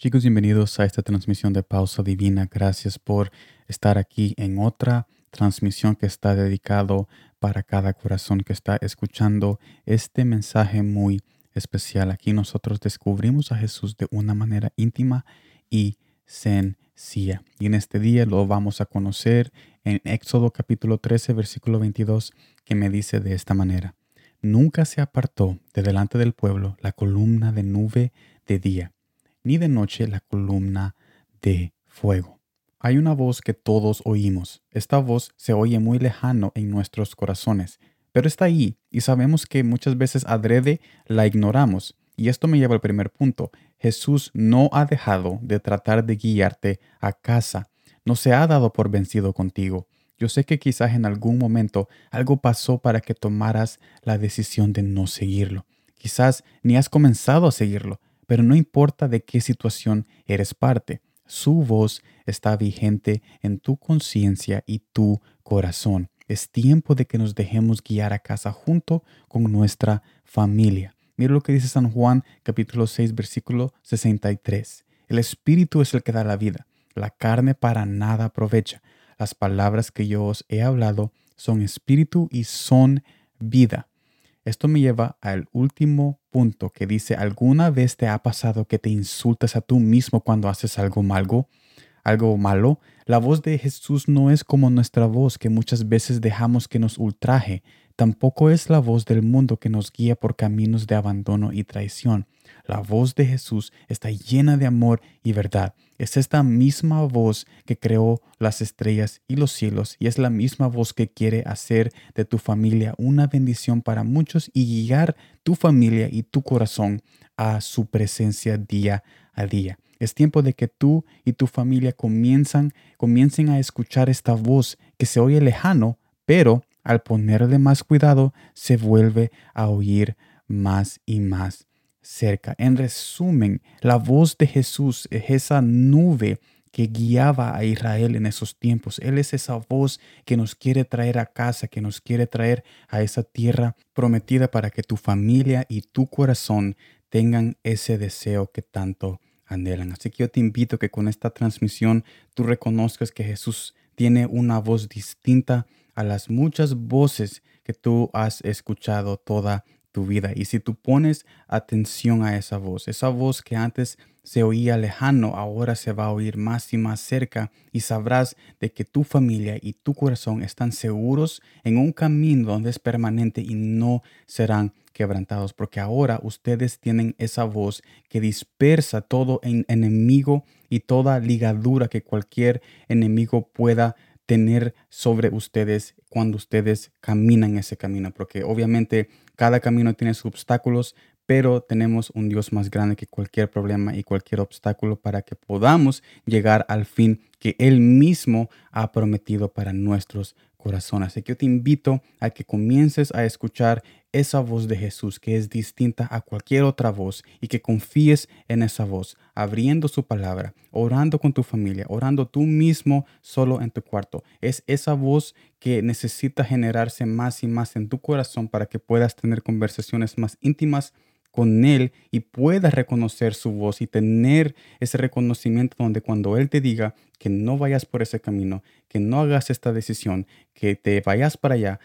Chicos, bienvenidos a esta transmisión de Pausa Divina. Gracias por estar aquí en otra transmisión que está dedicado para cada corazón que está escuchando este mensaje muy especial. Aquí nosotros descubrimos a Jesús de una manera íntima y sencilla. Y en este día lo vamos a conocer en Éxodo capítulo 13, versículo 22, que me dice de esta manera. Nunca se apartó de delante del pueblo la columna de nube de día ni de noche la columna de fuego. Hay una voz que todos oímos. Esta voz se oye muy lejano en nuestros corazones, pero está ahí y sabemos que muchas veces adrede la ignoramos. Y esto me lleva al primer punto. Jesús no ha dejado de tratar de guiarte a casa. No se ha dado por vencido contigo. Yo sé que quizás en algún momento algo pasó para que tomaras la decisión de no seguirlo. Quizás ni has comenzado a seguirlo, pero no importa de qué situación eres parte, su voz está vigente en tu conciencia y tu corazón. Es tiempo de que nos dejemos guiar a casa junto con nuestra familia. Mira lo que dice San Juan capítulo 6 versículo 63. El espíritu es el que da la vida. La carne para nada aprovecha. Las palabras que yo os he hablado son espíritu y son vida. Esto me lleva al último punto que dice, ¿alguna vez te ha pasado que te insultas a tú mismo cuando haces algo malo? Algo malo? La voz de Jesús no es como nuestra voz que muchas veces dejamos que nos ultraje. Tampoco es la voz del mundo que nos guía por caminos de abandono y traición. La voz de Jesús está llena de amor y verdad. Es esta misma voz que creó las estrellas y los cielos y es la misma voz que quiere hacer de tu familia una bendición para muchos y guiar tu familia y tu corazón a su presencia día a día. Es tiempo de que tú y tu familia comienzan, comiencen a escuchar esta voz que se oye lejano, pero al ponerle más cuidado se vuelve a oír más y más cerca. En resumen, la voz de Jesús es esa nube que guiaba a Israel en esos tiempos. Él es esa voz que nos quiere traer a casa, que nos quiere traer a esa tierra prometida para que tu familia y tu corazón tengan ese deseo que tanto anhelan. Así que yo te invito que con esta transmisión tú reconozcas que Jesús tiene una voz distinta a las muchas voces que tú has escuchado toda tu vida. Y si tú pones atención a esa voz, esa voz que antes se oía lejano, ahora se va a oír más y más cerca y sabrás de que tu familia y tu corazón están seguros en un camino donde es permanente y no serán quebrantados, porque ahora ustedes tienen esa voz que dispersa todo enemigo y toda ligadura que cualquier enemigo pueda tener sobre ustedes cuando ustedes caminan ese camino, porque obviamente cada camino tiene sus obstáculos, pero tenemos un Dios más grande que cualquier problema y cualquier obstáculo para que podamos llegar al fin que Él mismo ha prometido para nuestros corazones. Así que yo te invito a que comiences a escuchar esa voz de Jesús que es distinta a cualquier otra voz y que confíes en esa voz, abriendo su palabra, orando con tu familia, orando tú mismo solo en tu cuarto. Es esa voz que necesita generarse más y más en tu corazón para que puedas tener conversaciones más íntimas con Él y puedas reconocer su voz y tener ese reconocimiento donde cuando Él te diga que no vayas por ese camino, que no hagas esta decisión, que te vayas para allá,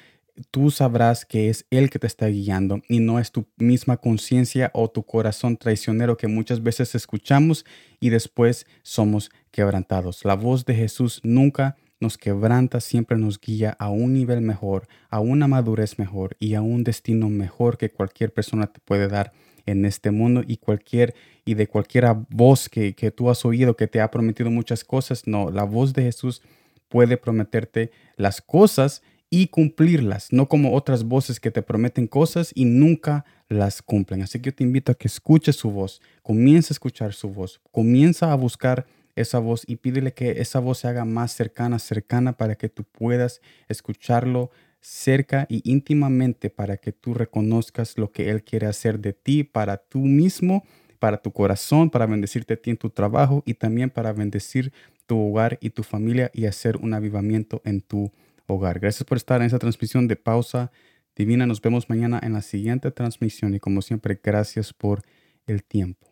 tú sabrás que es Él que te está guiando y no es tu misma conciencia o tu corazón traicionero que muchas veces escuchamos y después somos quebrantados. La voz de Jesús nunca nos quebranta, siempre nos guía a un nivel mejor, a una madurez mejor y a un destino mejor que cualquier persona te puede dar en este mundo y cualquier y de cualquier voz que, que tú has oído que te ha prometido muchas cosas. No, la voz de Jesús puede prometerte las cosas y cumplirlas, no como otras voces que te prometen cosas y nunca las cumplen. Así que yo te invito a que escuches su voz, comienza a escuchar su voz, comienza a buscar esa voz y pídele que esa voz se haga más cercana, cercana para que tú puedas escucharlo cerca y íntimamente para que tú reconozcas lo que Él quiere hacer de ti, para tú mismo, para tu corazón, para bendecirte a ti en tu trabajo y también para bendecir tu hogar y tu familia y hacer un avivamiento en tu hogar. Gracias por estar en esta transmisión de pausa divina. Nos vemos mañana en la siguiente transmisión y como siempre, gracias por el tiempo.